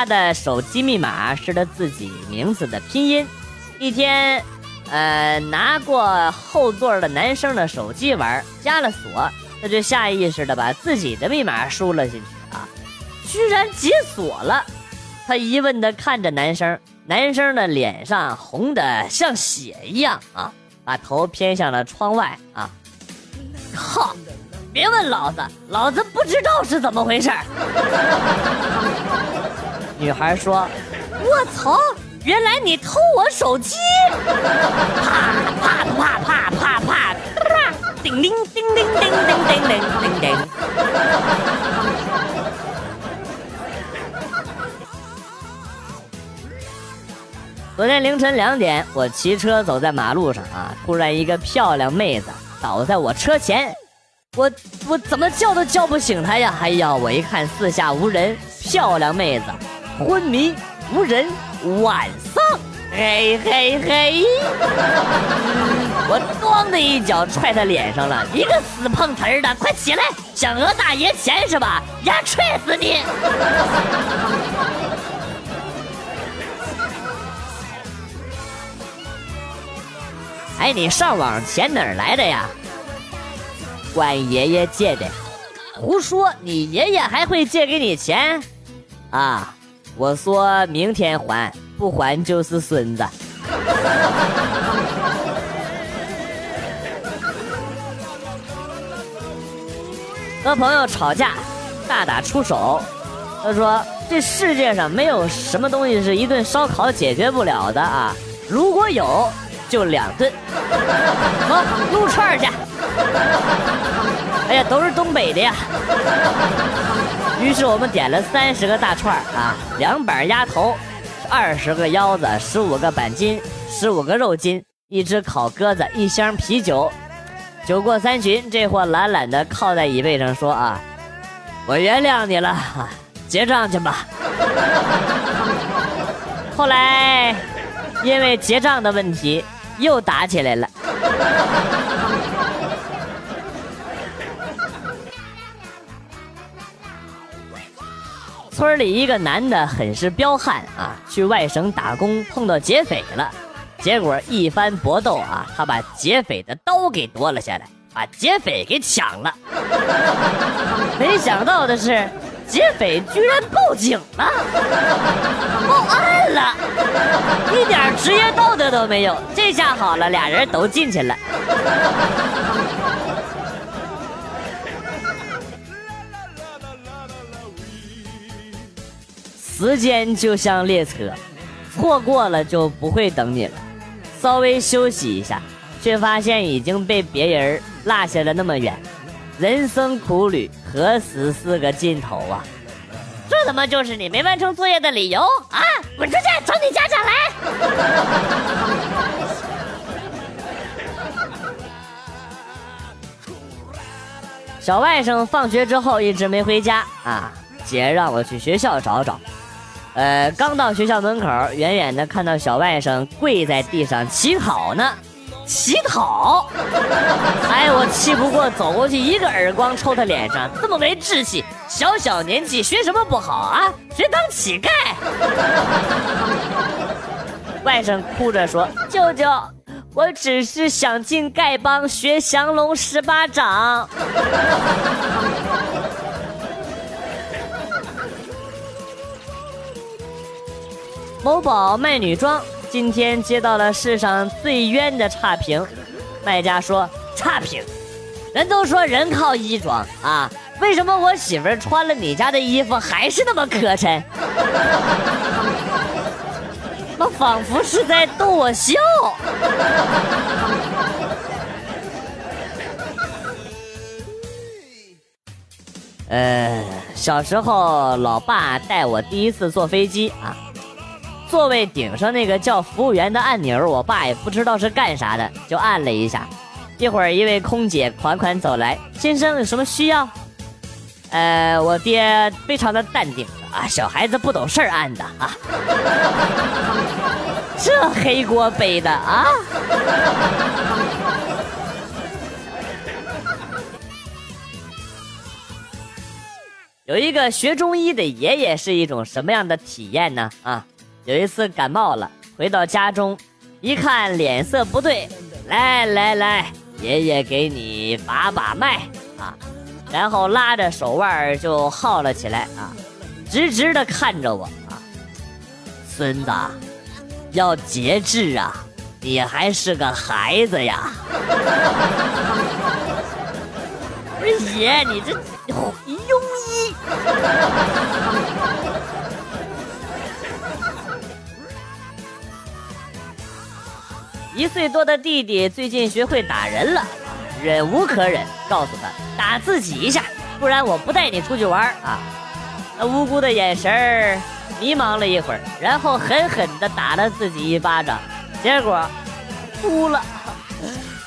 他的手机密码是他自己名字的拼音。一天，呃，拿过后座的男生的手机玩，加了锁，他就下意识的把自己的密码输了进去啊，居然解锁了。他疑问的看着男生，男生的脸上红的像血一样啊，把头偏向了窗外啊。靠！别问老子，老子不知道是怎么回事。女孩说：“我操，原来你偷我手机！”啪啪啪啪啪啪，叮叮叮叮叮叮叮叮叮铃。昨天凌晨两点，我骑车走在马路上啊，突然一个漂亮妹子倒在我车前。我我怎么叫都叫不醒她呀！哎呀，我一看四下无人，漂亮妹子昏迷无人，晚上，嘿嘿嘿！我咣的一脚踹他脸上了，一个死碰瓷儿的，快起来！想讹大爷钱是吧？丫踹死你！哎，你上网钱哪儿来的呀？管爷爷借的，胡说！你爷爷还会借给你钱？啊！我说明天还，不还就是孙子。和朋友吵架，大打出手。他说：“这世界上没有什么东西是一顿烧烤解决不了的啊！如果有，就两顿。走，撸串去。”哎呀，都是东北的呀！于是我们点了三十个大串啊，两板鸭头，二十个腰子，十五个板筋，十五个肉筋，一只烤鸽子，一箱啤酒。酒过三巡，这货懒懒的靠在椅背上说：“啊，我原谅你了，结账去吧。”后来因为结账的问题又打起来了。村里一个男的很是彪悍啊，去外省打工碰到劫匪了，结果一番搏斗啊，他把劫匪的刀给夺了下来，把劫匪给抢了。没想到的是，劫匪居然报警了，报案了，一点职业道德都没有。这下好了，俩人都进去了。时间就像列车，错过了就不会等你了。稍微休息一下，却发现已经被别人落下了那么远。人生苦旅，何时是个尽头啊？这他妈就是你没完成作业的理由啊！滚出去，找你家长来！小外甥放学之后一直没回家啊，姐让我去学校找找。呃，刚到学校门口，远远的看到小外甥跪在地上乞讨呢，乞讨！哎，我气不过，走过去一个耳光抽他脸上，这么没志气，小小年纪学什么不好啊？学当乞丐！外甥哭着说：“舅舅，我只是想进丐帮学降龙十八掌。”某宝卖女装，今天接到了世上最冤的差评。卖家说：“差评，人都说人靠衣装啊，为什么我媳妇穿了你家的衣服还是那么磕碜？” 我仿佛是在逗我笑。呃，小时候，老爸带我第一次坐飞机啊。座位顶上那个叫服务员的按钮，我爸也不知道是干啥的，就按了一下。一会儿，一位空姐款款走来：“先生有什么需要？”呃，我爹非常的淡定啊，小孩子不懂事儿按的啊，这黑锅背的啊。有一个学中医的爷爷是一种什么样的体验呢？啊，有一次感冒了，回到家中，一看脸色不对，来来来，爷爷给你把把脉啊，然后拉着手腕就号了起来啊，直直的看着我啊，孙子，要节制啊，你还是个孩子呀。不是爷，你这庸医。一岁多的弟弟最近学会打人了，忍无可忍，告诉他打自己一下，不然我不带你出去玩啊！那无辜的眼神儿迷茫了一会儿，然后狠狠地打了自己一巴掌，结果哭了。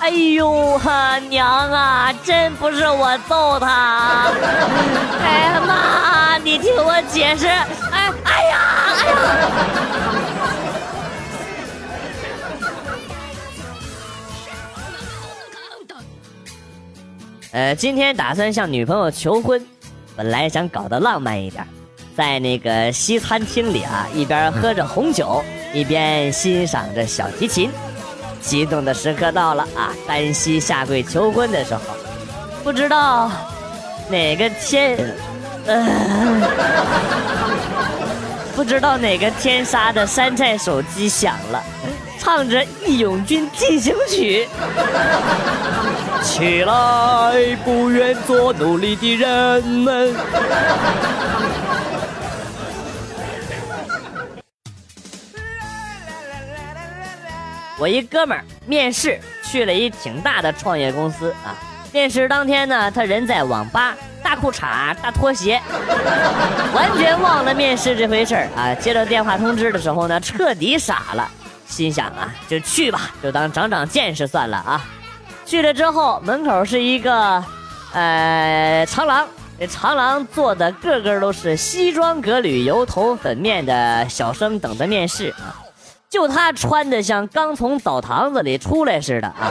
哎呦哈娘啊，真不是我揍他！哎呀妈，你听我解释！哎哎呀哎呀！呃，今天打算向女朋友求婚，本来想搞得浪漫一点，在那个西餐厅里啊，一边喝着红酒，一边欣赏着小提琴。激动的时刻到了啊！单膝下跪求婚的时候，不知道哪个天，呃不知道哪个天杀的山寨手机响了，唱着《义勇军进行曲》，起来，不愿做奴隶的人们。我一哥们儿面试去了一挺大的创业公司啊，面试当天呢，他人在网吧，大裤衩大拖鞋，完全忘了面试这回事儿啊。接到电话通知的时候呢，彻底傻了，心想啊，就去吧，就当长长见识算了啊。去了之后，门口是一个呃长廊，长廊坐的个个都是西装革履、油头粉面的小生，等着面试啊。就他穿的像刚从澡堂子里出来似的啊！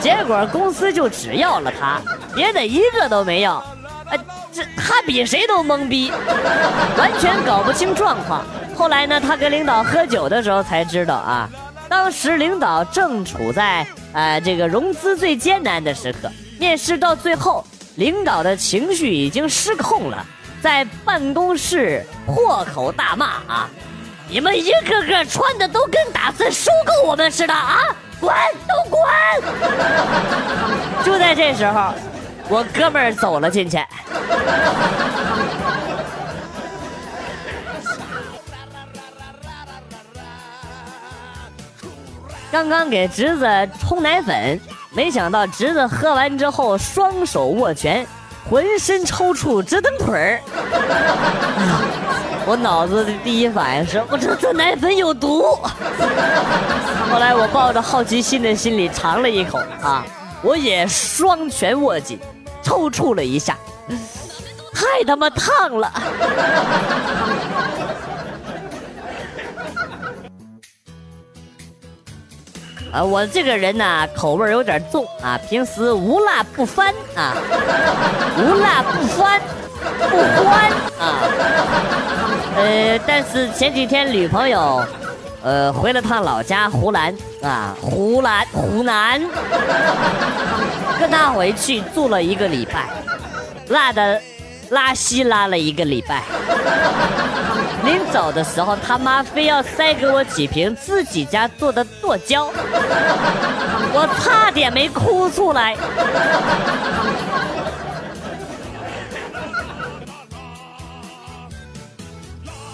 结果公司就只要了他，别的一个都没要。啊，这他比谁都懵逼，完全搞不清状况。后来呢，他跟领导喝酒的时候才知道啊，当时领导正处在呃这个融资最艰难的时刻，面试到最后，领导的情绪已经失控了，在办公室破口大骂啊！你们一个个穿的都跟打算收购我们似的啊！滚，都滚！就在这时候，我哥们儿走了进去。刚刚给侄子冲奶粉，没想到侄子喝完之后双手握拳，浑身抽搐，直蹬腿儿。我脑子的第一反应是，我这这奶粉有毒。后来我抱着好奇心的心理尝了一口啊，我也双拳握紧，抽搐了一下，太他妈烫了。啊，我这个人呢，口味有点重啊，平时无辣不欢啊，无辣不欢。不欢啊，呃，但是前几天女朋友，呃，回了趟老家湖南啊，湖南湖南，跟他回去住了一个礼拜，辣的拉稀拉了一个礼拜，临走的时候他妈非要塞给我几瓶自己家做的剁椒，我差点没哭出来。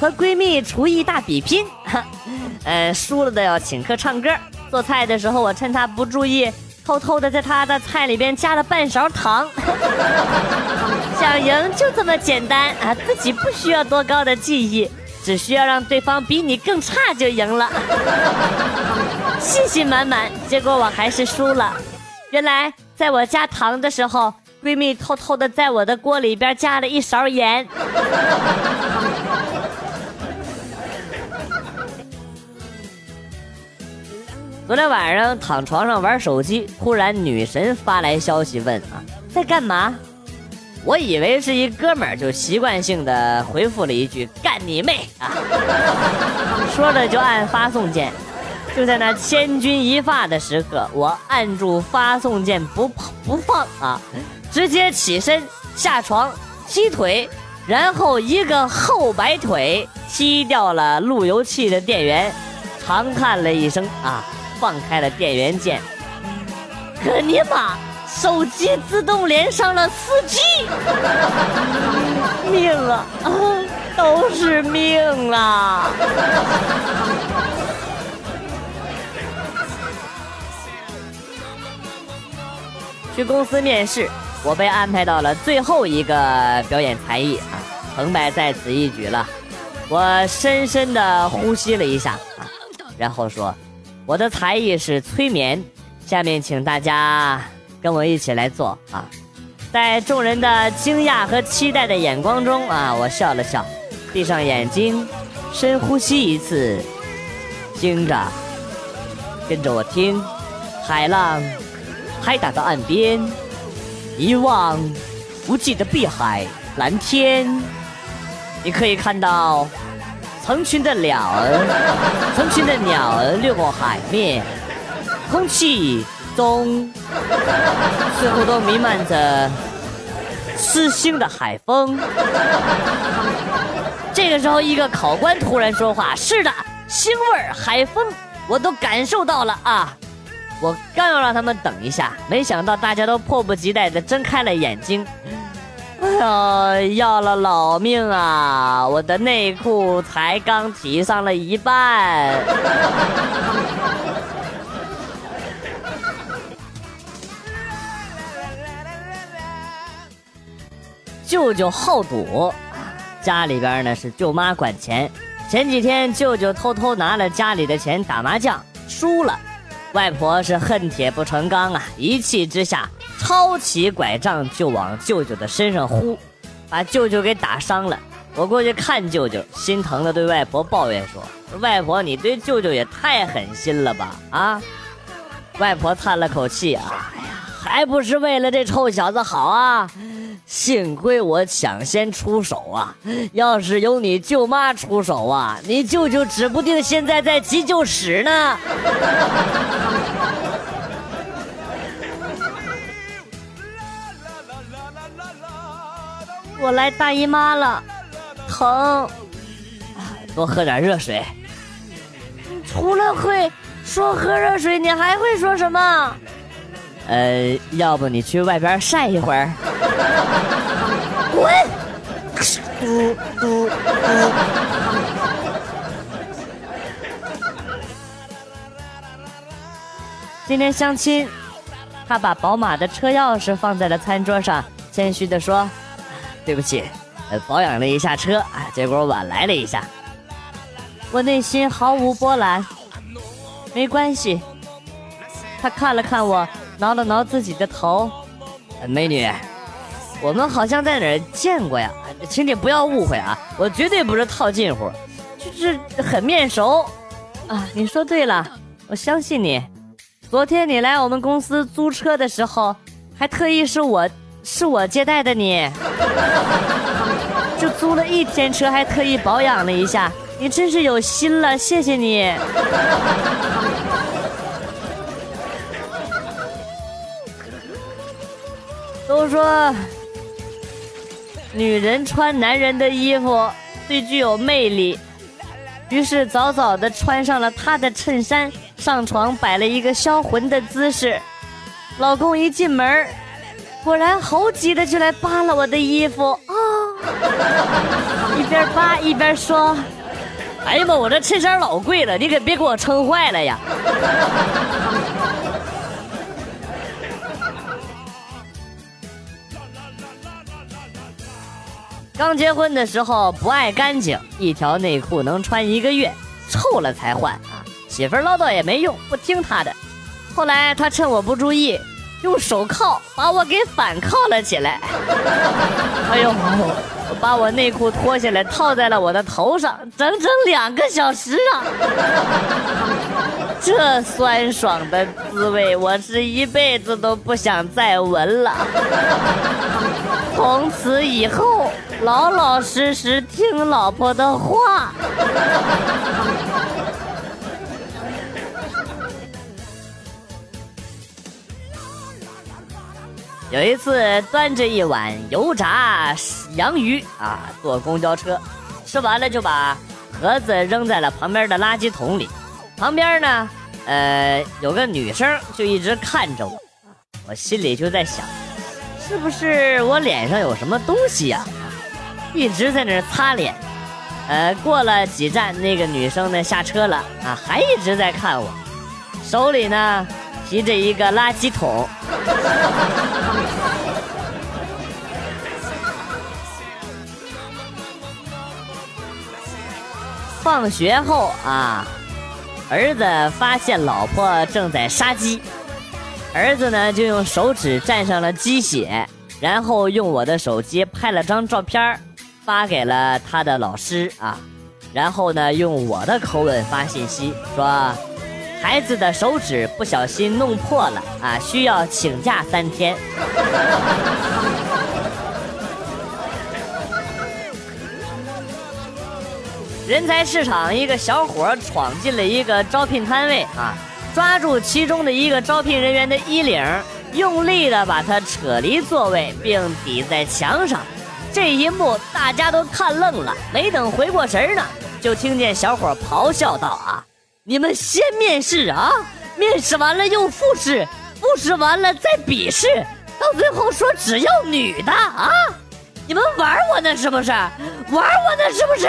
和闺蜜厨艺大比拼，呃，输了的要请客唱歌。做菜的时候，我趁她不注意，偷偷的在她的菜里边加了半勺糖。想赢就这么简单啊！自己不需要多高的技艺，只需要让对方比你更差就赢了。信心满满，结果我还是输了。原来在我加糖的时候，闺蜜偷偷的在我的锅里边加了一勺盐。昨天晚上躺床上玩手机，突然女神发来消息问啊，在干嘛？我以为是一哥们儿，就习惯性的回复了一句“干你妹啊”，说着就按发送键。就在那千钧一发的时刻，我按住发送键不不放啊，直接起身下床踢腿，然后一个后摆腿踢掉了路由器的电源，长叹了一声啊，放开了电源键。可你妈！手机自动连上了 4G，命啊，都是命啊！去公司面试，我被安排到了最后一个表演才艺啊，成败在此一举了。我深深的呼吸了一下啊，然后说：“我的才艺是催眠，下面请大家。”跟我一起来做啊！在众人的惊讶和期待的眼光中啊，我笑了笑，闭上眼睛，深呼吸一次，听着，跟着我听，海浪拍打到岸边，一望无际的碧海蓝天，你可以看到成群的鸟儿，成群的鸟儿掠过海面，空气。中似乎都弥漫着湿腥的海风。这个时候，一个考官突然说话：“是的，腥味儿、海风，我都感受到了啊！”我刚要让他们等一下，没想到大家都迫不及待地睁开了眼睛。哎呀，要了老命啊！我的内裤才刚提上了一半。舅舅好赌，家里边呢是舅妈管钱。前几天舅舅偷偷拿了家里的钱打麻将输了，外婆是恨铁不成钢啊，一气之下抄起拐杖就往舅舅的身上呼，把舅舅给打伤了。我过去看舅舅，心疼的对外婆抱怨说：“外婆，你对舅舅也太狠心了吧？”啊，外婆叹了口气啊，哎呀，还不是为了这臭小子好啊。幸亏我抢先出手啊！要是有你舅妈出手啊，你舅舅指不定现在在急救室呢。我来大姨妈了，疼，多喝点热水。除了会说喝热水，你还会说什么？呃，要不你去外边晒一会儿。滚！嘟嘟嘟。今天相亲，他把宝马的车钥匙放在了餐桌上，谦虚的说：“对不起，保养了一下车，啊，结果晚来了一下。”我内心毫无波澜，没关系。他看了看我。挠了挠自己的头，美女，我们好像在哪儿见过呀？请你不要误会啊，我绝对不是套近乎，就是很面熟啊。你说对了，我相信你。昨天你来我们公司租车的时候，还特意是我是我接待的你，就租了一天车，还特意保养了一下，你真是有心了，谢谢你。都说，女人穿男人的衣服最具有魅力。于是早早的穿上了他的衬衫，上床摆了一个销魂的姿势。老公一进门，果然猴急的就来扒了我的衣服啊！一边扒一边说：“哎呀妈，我这衬衫老贵了，你可别给我撑坏了呀！”刚结婚的时候不爱干净，一条内裤能穿一个月，臭了才换啊！媳妇唠叨也没用，不听他的。后来他趁我不注意，用手铐把我给反铐了起来。哎呦，把我内裤脱下来套在了我的头上，整整两个小时啊！这酸爽的滋味，我是一辈子都不想再闻了。从此以后，老老实实听老婆的话。有一次，端着一碗油炸洋鱼啊，坐公交车，吃完了就把盒子扔在了旁边的垃圾桶里。旁边呢，呃，有个女生就一直看着我，我心里就在想，是不是我脸上有什么东西呀？一直在那擦脸。呃，过了几站，那个女生呢下车了啊，还一直在看我，手里呢提着一个垃圾桶。放学后啊，儿子发现老婆正在杀鸡，儿子呢就用手指蘸上了鸡血，然后用我的手机拍了张照片发给了他的老师啊，然后呢用我的口吻发信息说，孩子的手指不小心弄破了啊，需要请假三天。人才市场，一个小伙闯进了一个招聘摊位啊，抓住其中的一个招聘人员的衣领，用力的把他扯离座位，并抵在墙上。这一幕大家都看愣了，没等回过神呢，就听见小伙咆哮道：“啊，你们先面试啊，面试完了又复试，复试完了再笔试，到最后说只要女的啊！”你们玩我呢是不是？玩我呢是不是？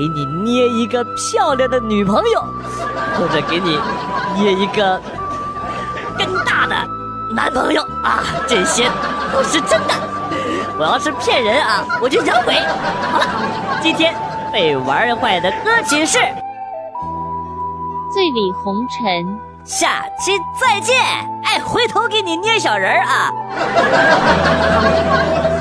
给你捏一个漂亮的女朋友，或者给你捏一个更大的男朋友啊！这些都是真的。我要是骗人啊，我就阳痿。好了，今天被玩坏的歌曲是《醉里红尘》。下期再见！哎，回头给你捏小人儿啊。